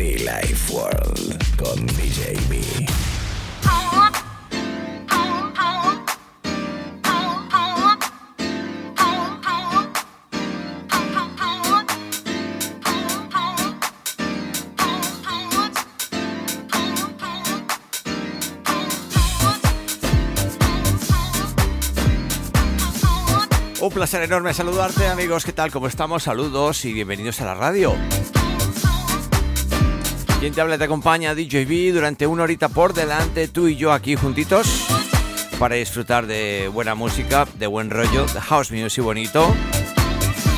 Life World con. Un placer enorme saludarte amigos, ¿qué tal? ¿Cómo estamos? Saludos y bienvenidos a la radio. Quien te habla te acompaña DJB durante una horita por delante, tú y yo aquí juntitos para disfrutar de buena música, de buen rollo, de house music bonito.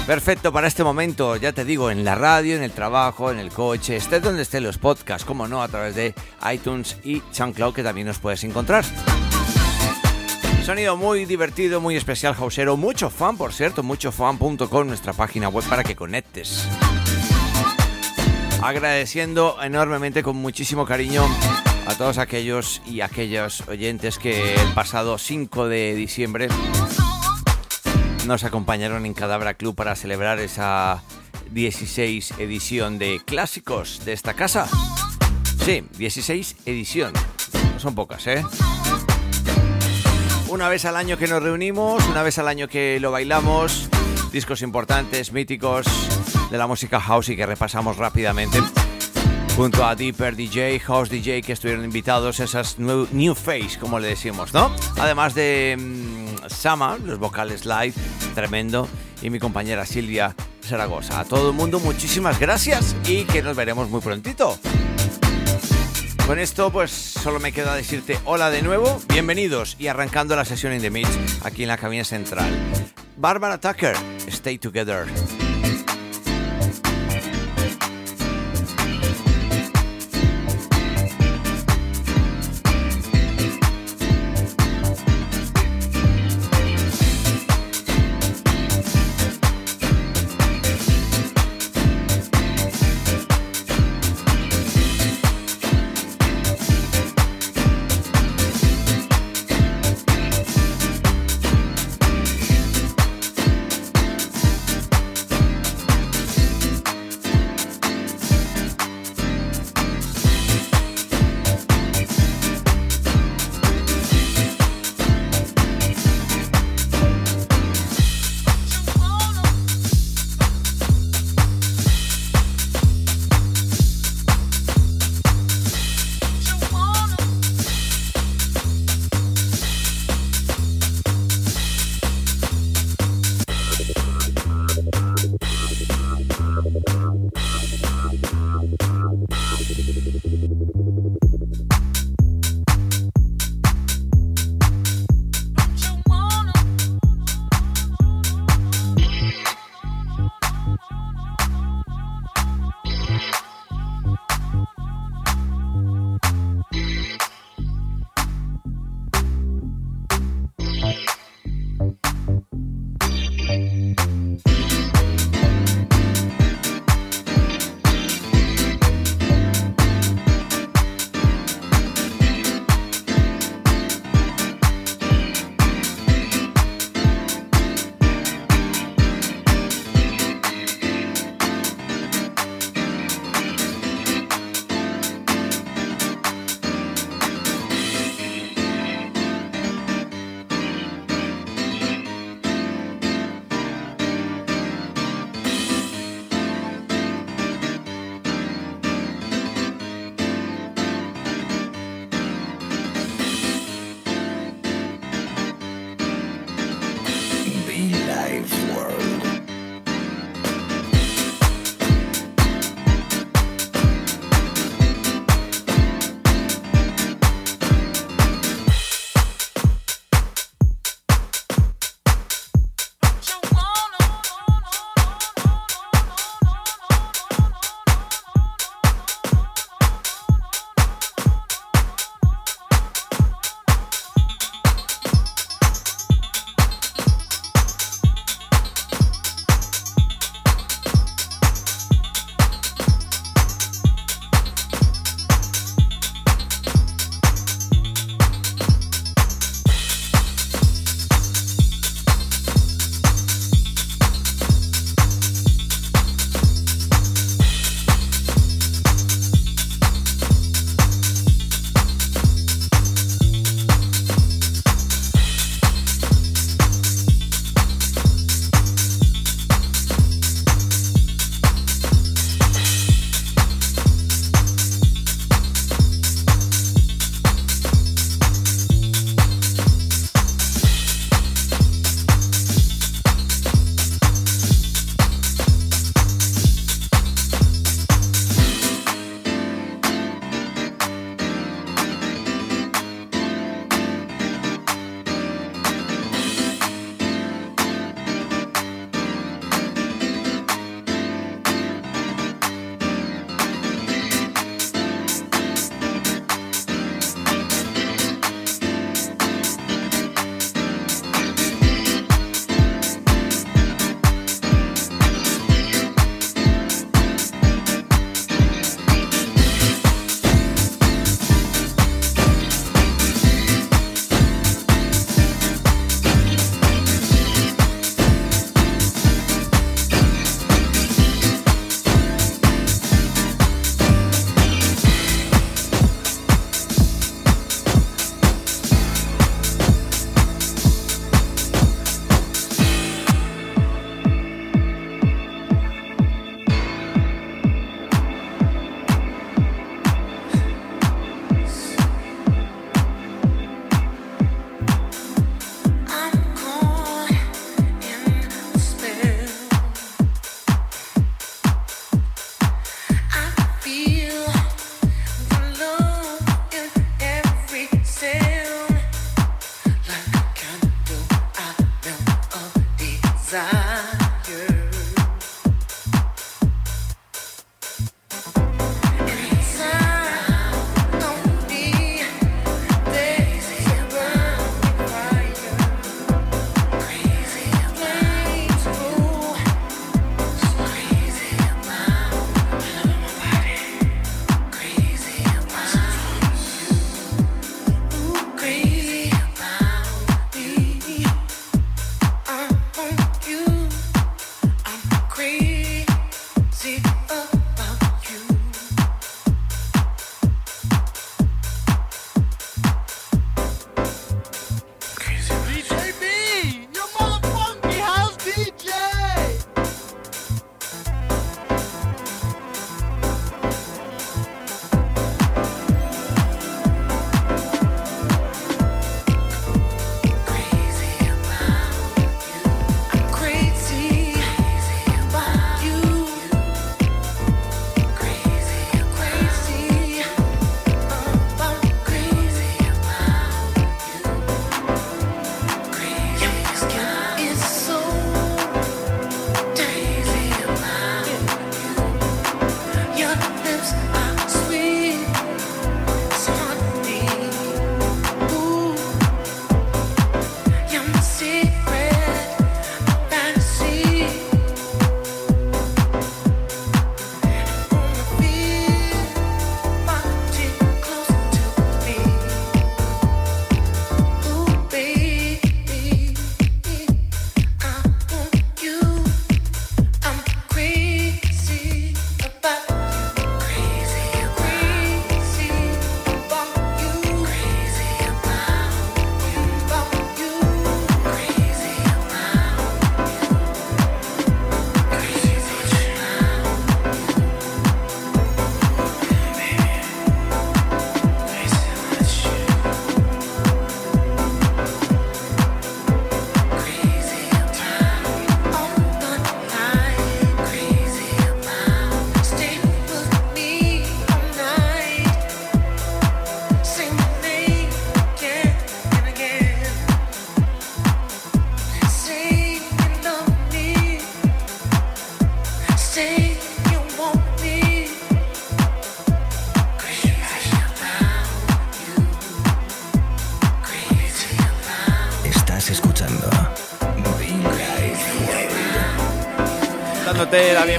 Perfecto para este momento, ya te digo, en la radio, en el trabajo, en el coche, estés donde estén los podcasts, como no, a través de iTunes y SoundCloud que también nos puedes encontrar. Sonido muy divertido, muy especial, hausero. Mucho fan, por cierto, muchofan.com, nuestra página web para que conectes. Agradeciendo enormemente, con muchísimo cariño, a todos aquellos y aquellos oyentes que el pasado 5 de diciembre nos acompañaron en Cadabra Club para celebrar esa 16 edición de clásicos de esta casa. Sí, 16 edición. No son pocas, ¿eh? Una vez al año que nos reunimos, una vez al año que lo bailamos, discos importantes, míticos de la música house y que repasamos rápidamente. Junto a Deeper DJ, House DJ que estuvieron invitados, esas new, new face, como le decimos, ¿no? Además de um, Sama, los vocales live, tremendo, y mi compañera Silvia Zaragoza. A todo el mundo, muchísimas gracias y que nos veremos muy prontito. Con esto, pues solo me queda decirte hola de nuevo, bienvenidos y arrancando la sesión in the mix aquí en la cabina central. Barbara Tucker, Stay Together.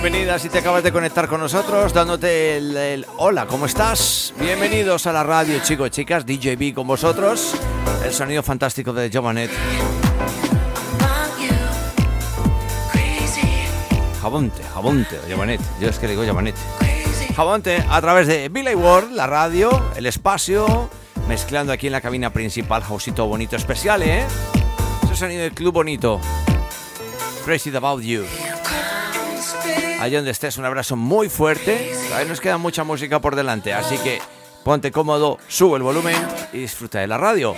Bienvenida si te acabas de conectar con nosotros, dándote el, hola, ¿cómo estás? Bienvenidos a la radio, chicos, chicas, DJB con vosotros, el sonido fantástico de Jovanet. Jabonte, Jabonte, Jovanet, yo es que digo Jovanet. Jabonte, a través de Billy World, la radio, el espacio, mezclando aquí en la cabina principal, Jausito bonito especial, ¿eh? Ese sonido del club bonito. Crazy About You. Allá donde estés, un abrazo muy fuerte. Todavía nos queda mucha música por delante, así que ponte cómodo, sube el volumen y disfruta de la radio.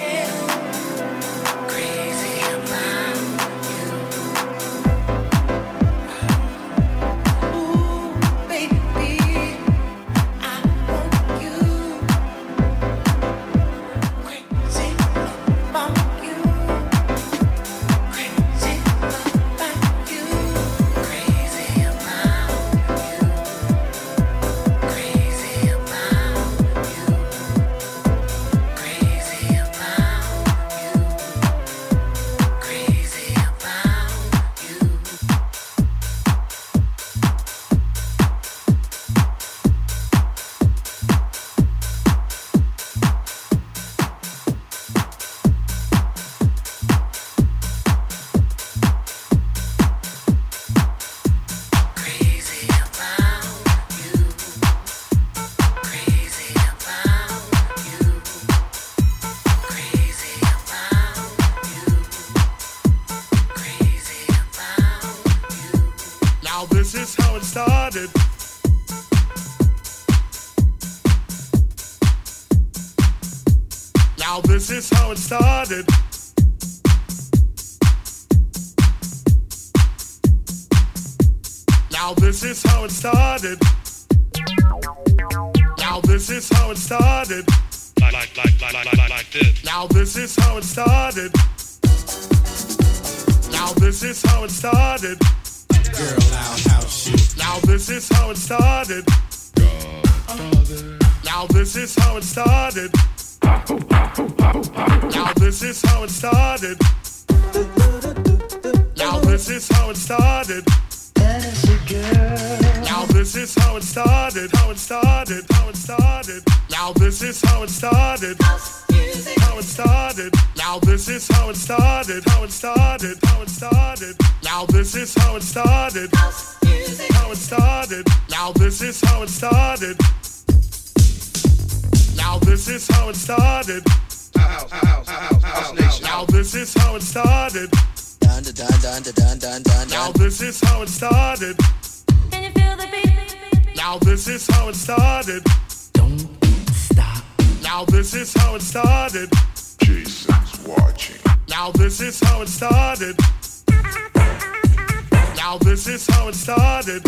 it started. Girl, loud how she? Now this is how it started. Godfather. Now this is how it started. Now this is how it started. Now this is how it started. Now this is how it started, how it started, how it started. Now this is how it started. How it started. Now this is how it started, how it started, how it started. Now this is how it started. How it started. Now this is how it started. Now this is how it started. Now this is how it started dun dun dun dun dun dun. Now this is how it started. Can you feel the beat? Now this is how it started. Don't stop. Now this is how it started. Jason's watching. Now this is how it started. Now this is how it started.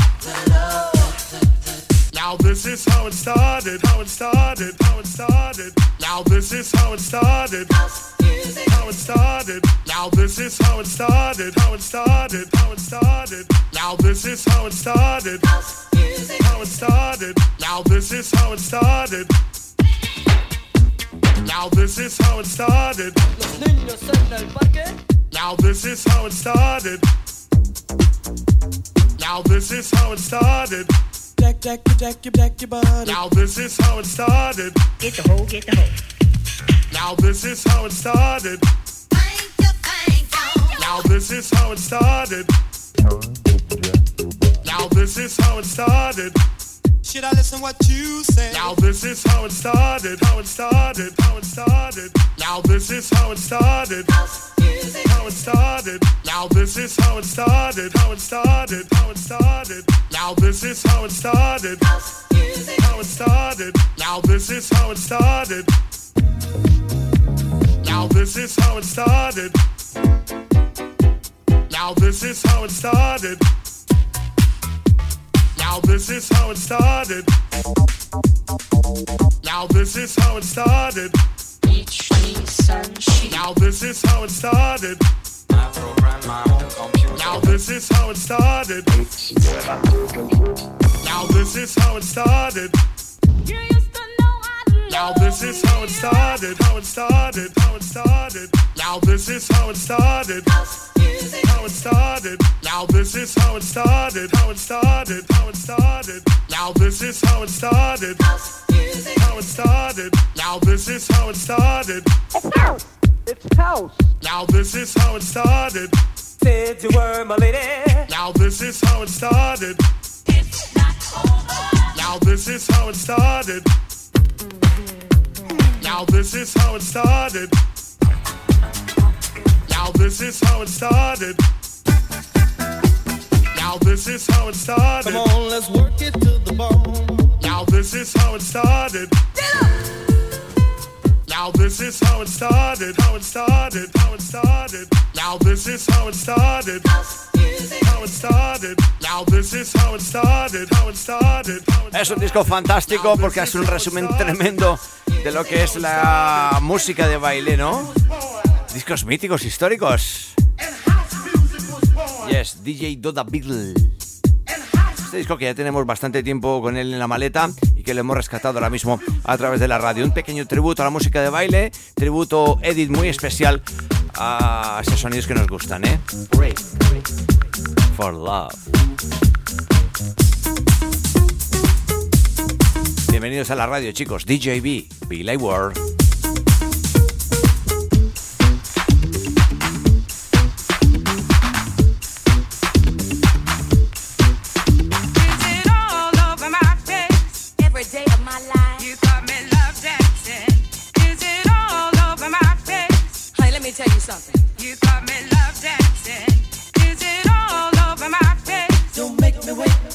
Now this is how it started, how it started, how it started. Now this is how it started how it started. Now this is how it started. How it started. How it started. Now this is how it started. House music. How it started. Now this is how it started. Now this is how it started. Now this is how it started. Now this is how it started. Jack, jack, jack, jack, jack your body. Now this is how it started. Get the hoe, get the hoe. Now this is how it started. Now this is how it started. Now this is how it started. Should I listen what you say? Now this is how it started, how it started, how it started. Now this is how it started. How it started. Now this is how it started, how it started, how it started. Now this is how it started. How it started. Now this is how it started. Now this is how it started. Now this is how it started. Now this is how it started. Now this is how it started. Beach, sunshine. Now this is how it started. I program my own computer. Now this is how it started. Now this is how it started. Yeah. Now this is how it started, how it started, how it started. Now this is how it started. How it started. Now this is How it started, now this is how it started. Now this is how it started. It's house. It's house. Now this is how it started. Said you were my lady. Now this is how it started. It's not over. Now this is how it started. Now this is how it started. Now this is how it started. Now this is how it started. Come on, let's work it to the bone. Now this is how it started. Now this is how it started. How it started. How it started. Now this is how it started. How it started. Now this is how it started. How it started. How it Es un disco fantástico porque hace un resumen tremendo de lo que es la música de baile, ¿no? Discos míticos, históricos. Yes, DJ Doda Beatle. Este disco que ya tenemos bastante tiempo con él en la maleta y que lo hemos rescatado ahora mismo a través de la radio. Un pequeño tributo a la música de baile, tributo edit muy especial a esos sonidos que nos gustan, ¿eh? For Love. Bienvenidos a la radio, chicos. DJB, Billy World. Me tell you something. You got me love dancing. Is it all over my face? Don't make me wait.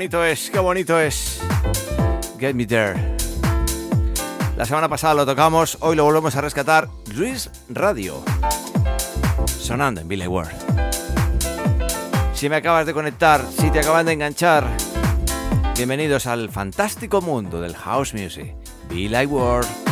Bonito es, qué bonito es. Get Me There. La semana pasada lo tocamos, hoy lo volvemos a rescatar. Luis Radio. sonando en Billy Ward. Si me acabas de conectar, si te acaban de enganchar, bienvenidos al fantástico mundo del house music. Billy Ward.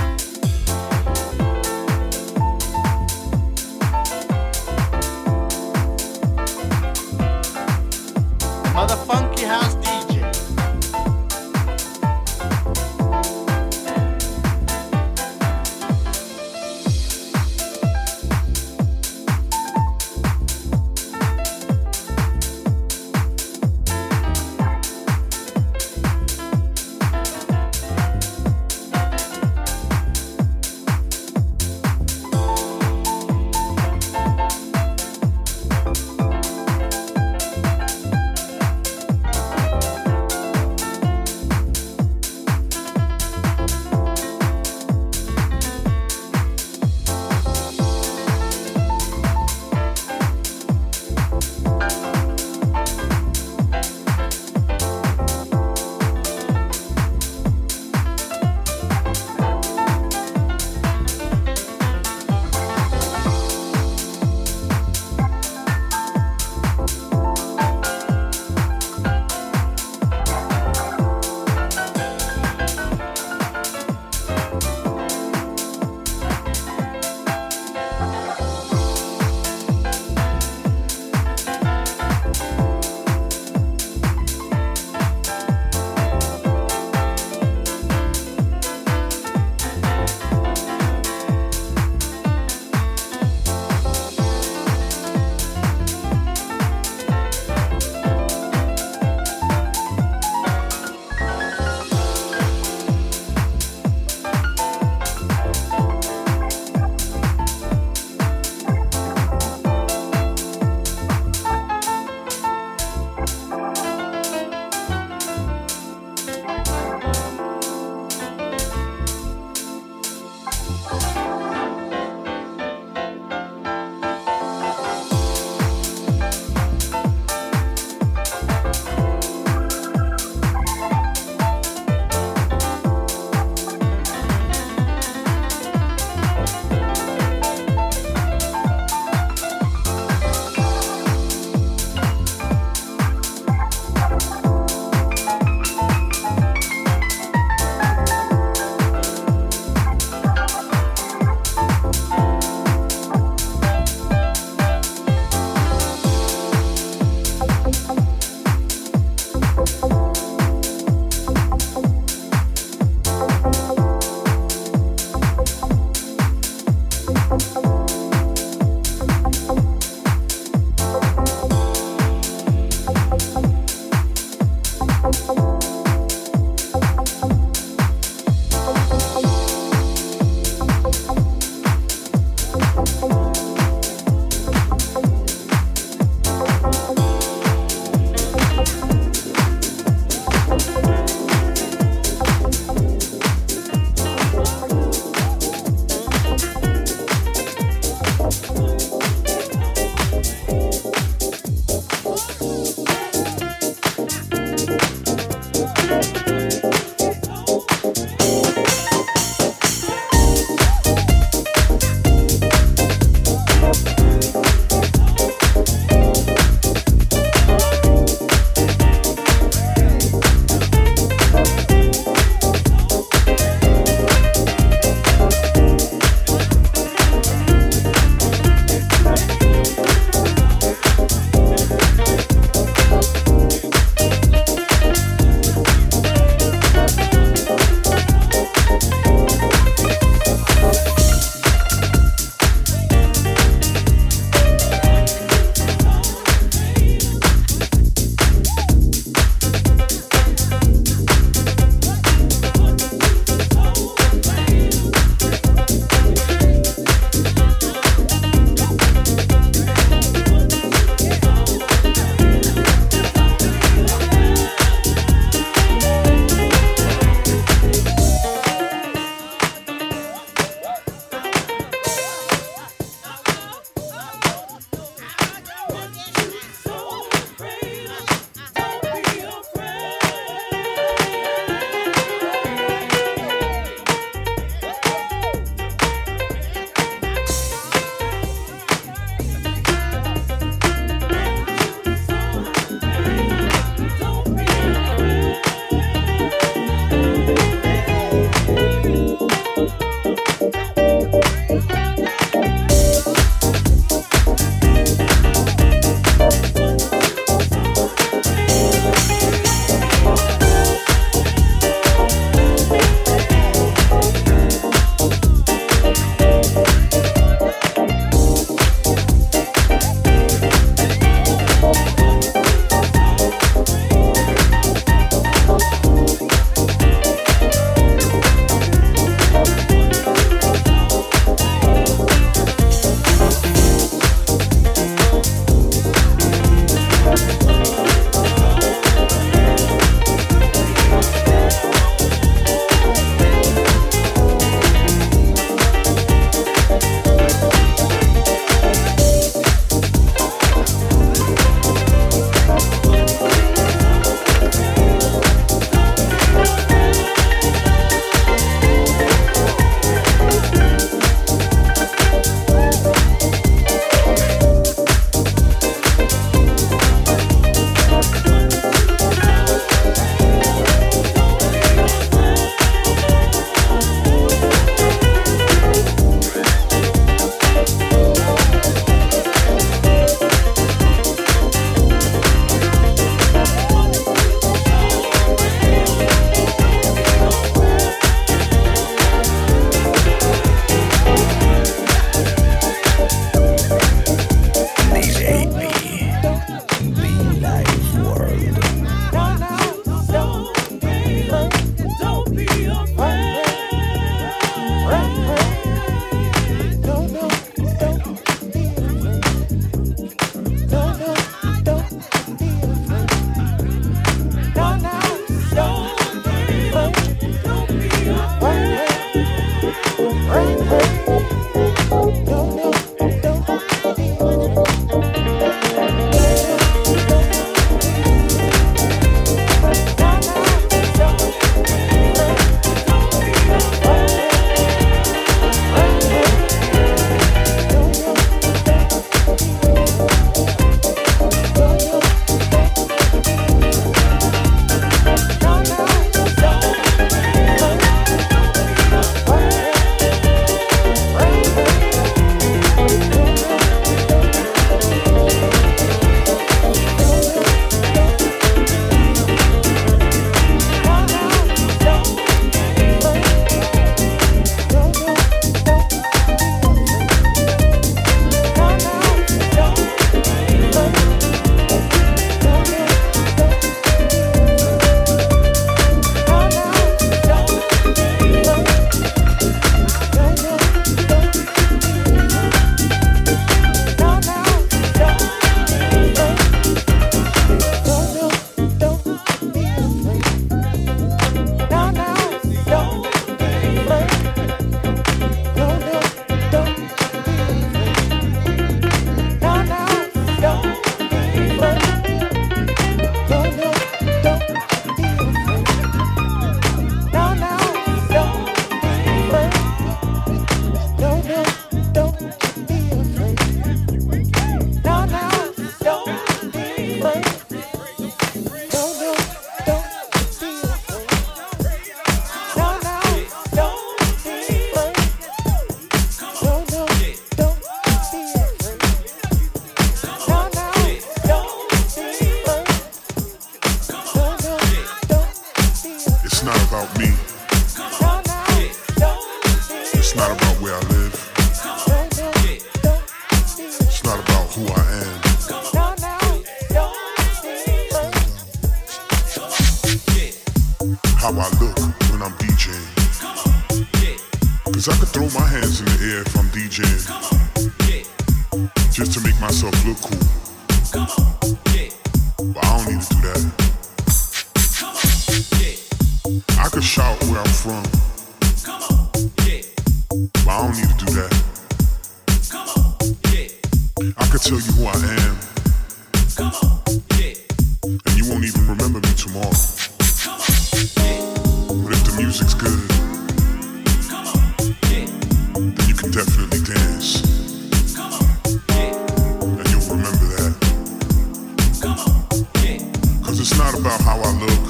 It's not about how I look,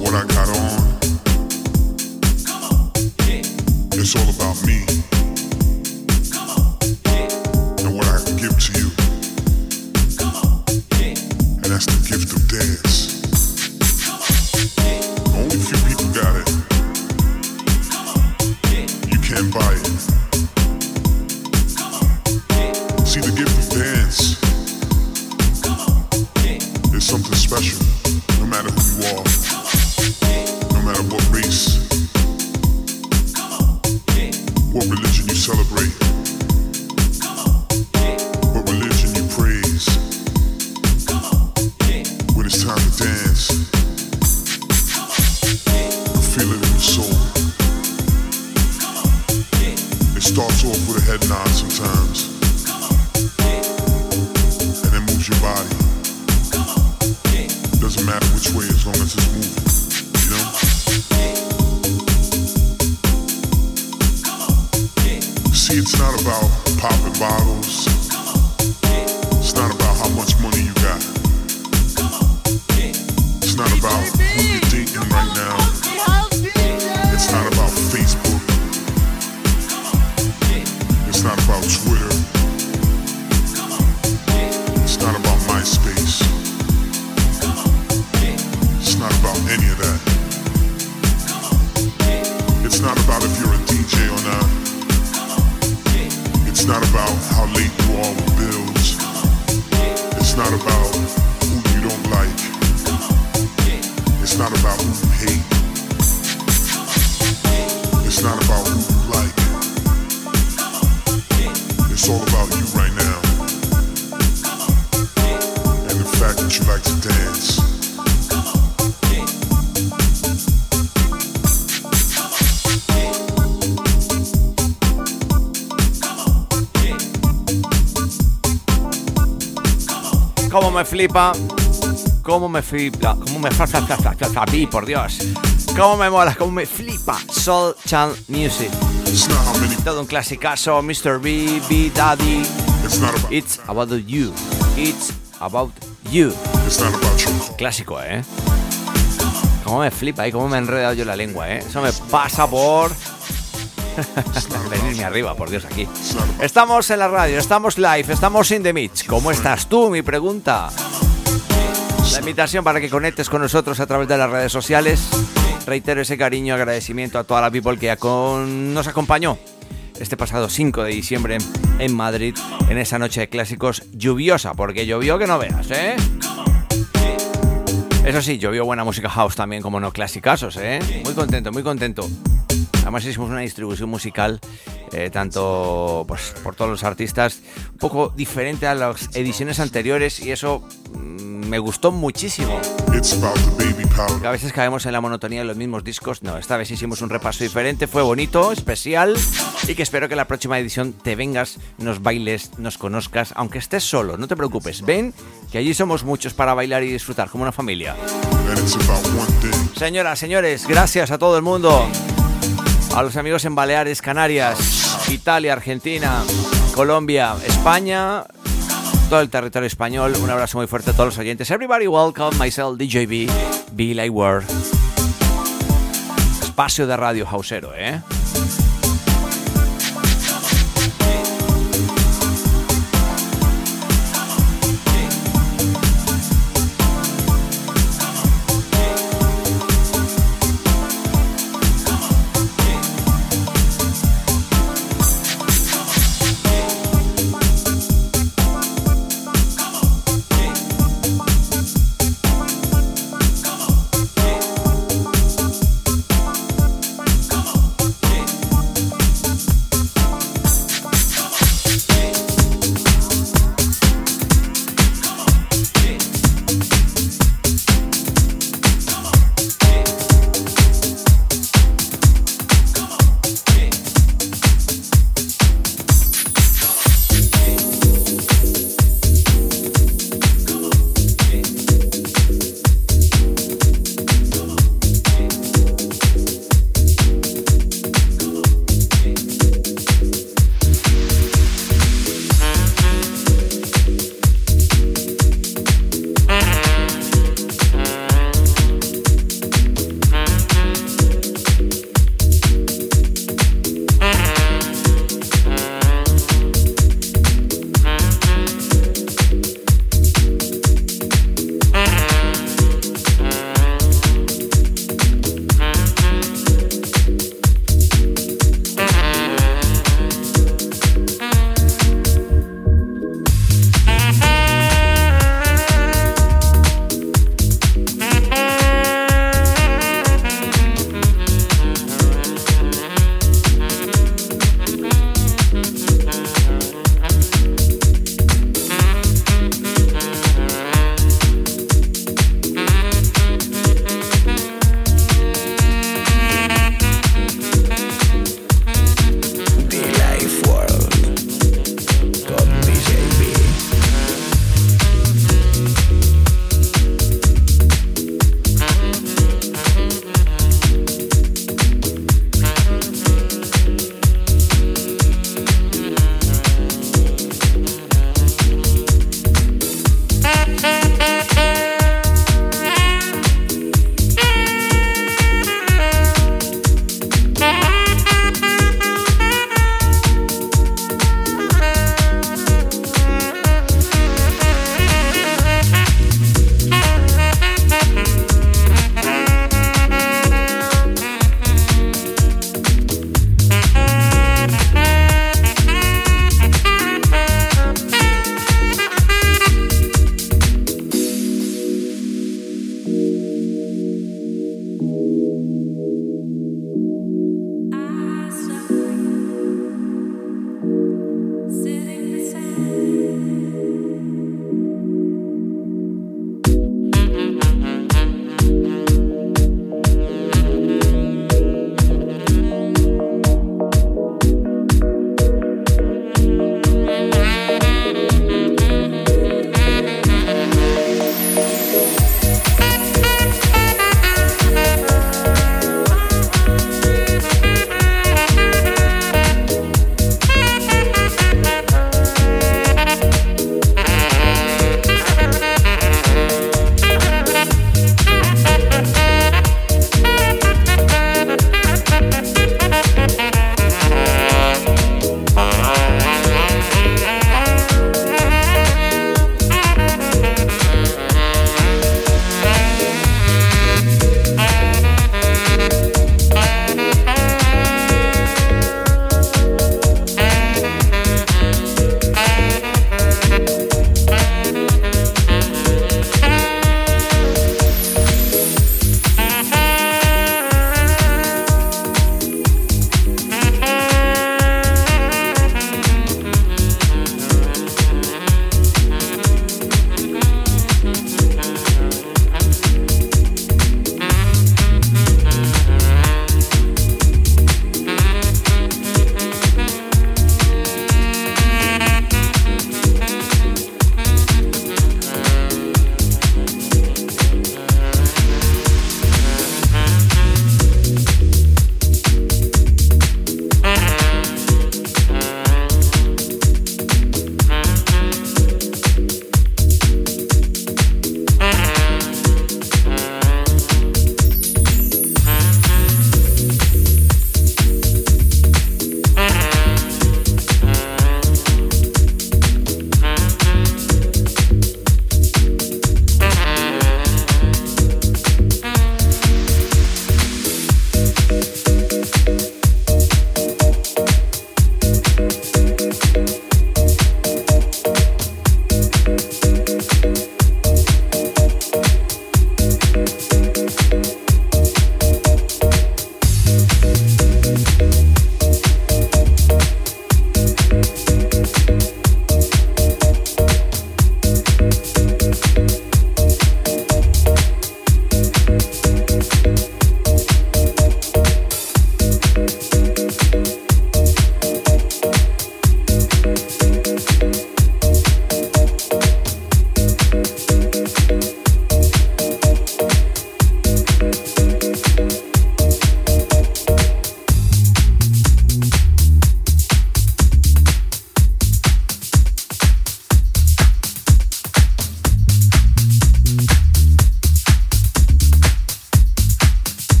what I got on. It's all about me. All about you. Cómo me flipa. Cómo me flipa. Cómo me bi, por Dios. Cómo me mola, cómo me flipa. Soul Chan Music. Todo un clasicazo. Mr. B, B Daddy. It's about. It's about you. It's about you. It's not about your car. Clásico, ¿eh? Cómo me flipa y cómo me he enredado yo la lengua, ¿eh? Eso me pasa por... Venirme arriba, por Dios, aquí. Estamos en la radio, estamos live, estamos in the mix. ¿Cómo estás tú? Mi pregunta. La invitación para que conectes con nosotros a través de las redes sociales. Reitero ese cariño, agradecimiento a toda la people que nos acompañó este pasado 5 de diciembre en Madrid, en esa noche de clásicos lluviosa, porque llovió que no veas, ¿eh? Eso sí, llovió buena música house también, como no clasicazos, ¿eh? Muy contento, muy contento. Además hicimos una distribución musical, eh, tanto pues, por todos los artistas, un poco diferente a las ediciones anteriores y eso mm, me gustó muchísimo. It's about the baby Que powder. a veces caemos en la monotonía de los mismos discos. No, esta vez hicimos un repaso diferente, fue bonito, especial y que espero que en la próxima edición te vengas, nos bailes, nos conozcas, aunque estés solo, no te preocupes. Ven, que allí somos muchos para bailar y disfrutar como una familia. Señoras, señores, gracias a todo el mundo. A los amigos en Baleares, Canarias, Italia, Argentina, Colombia, España, todo el territorio español. Un abrazo muy fuerte a todos los oyentes. Everybody welcome, myself, DJB, Billy Ward. Espacio de radio hausero, ¿eh?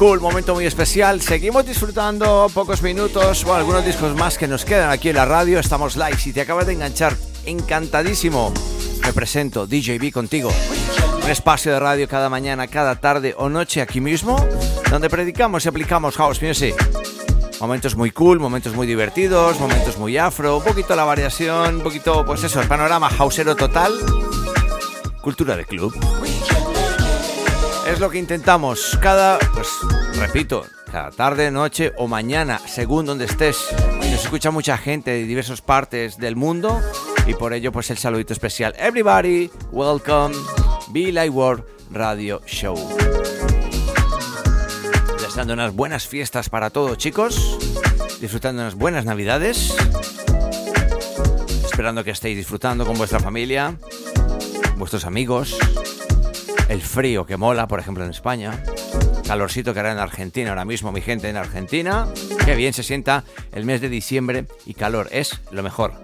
Cool, momento muy especial. Seguimos disfrutando pocos minutos, bueno, algunos discos más que nos quedan aquí en la radio. Estamos live. Si te acabas de enganchar, encantadísimo. Me presento, DJB contigo. Un espacio de radio cada mañana, cada tarde o noche aquí mismo, donde predicamos y aplicamos house music. Momentos muy cool, momentos muy divertidos, momentos muy afro, un poquito la variación, un poquito, pues eso, el panorama houseero total. Cultura de club. Es lo que intentamos cada, pues repito, cada tarde, noche o mañana, según donde estés. Nos escucha mucha gente de diversas partes del mundo y por ello pues el saludito especial. Everybody, welcome, Be Like World Radio Show. Deseando unas buenas fiestas para todos chicos, disfrutando unas buenas navidades, esperando que estéis disfrutando con vuestra familia, vuestros amigos, el frío que mola, por ejemplo, en España. Calorcito que hará en Argentina ahora mismo, mi gente en Argentina. Qué bien se sienta el mes de diciembre y calor es lo mejor.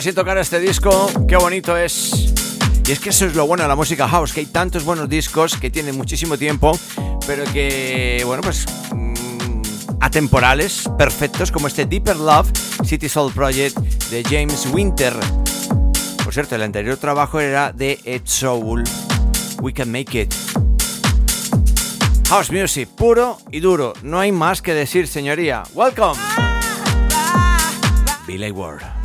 Tiempo sin tocar este disco, qué bonito es. Y es que eso es lo bueno de la música house, que hay tantos buenos discos que tienen muchísimo tiempo, pero que, bueno, pues mm, atemporales, perfectos, como este Deeper Love City Soul Project de James Winter. Por cierto, el anterior trabajo era de Ed Soul, We Can Make It. House Music, puro y duro, no hay más que decir, señoría. Welcome, Billy Ward.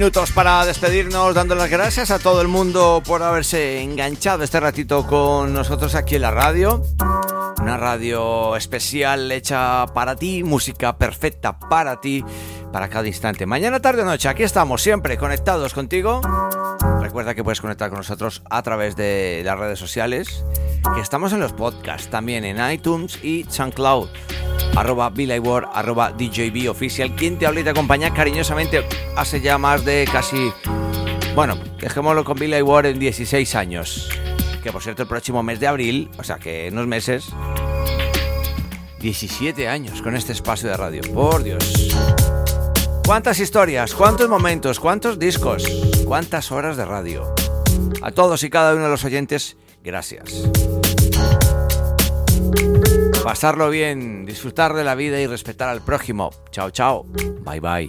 Minutos para despedirnos, dando las gracias a todo el mundo por haberse enganchado este ratito con nosotros aquí en la radio. Una radio especial hecha para ti, música perfecta para ti, para cada instante. Mañana, tarde o noche, aquí estamos siempre conectados contigo. Recuerda que puedes conectar con nosotros a través de las redes sociales, que estamos en los podcasts, también en iTunes y SoundCloud arroba Ward, arroba DJB Oficial, quien te habla y te acompaña cariñosamente hace ya más de casi, bueno, dejémoslo con Billy en 16 años. Que por cierto, el próximo mes de abril, o sea que en unos meses, 17 años con este espacio de radio. Por Dios. ¿Cuántas historias, cuántos momentos, cuántos discos, cuántas horas de radio? A todos y cada uno de los oyentes, gracias pasarlo bien, disfrutar de la vida y respetar al prójimo. Chao, chao. Bye, bye.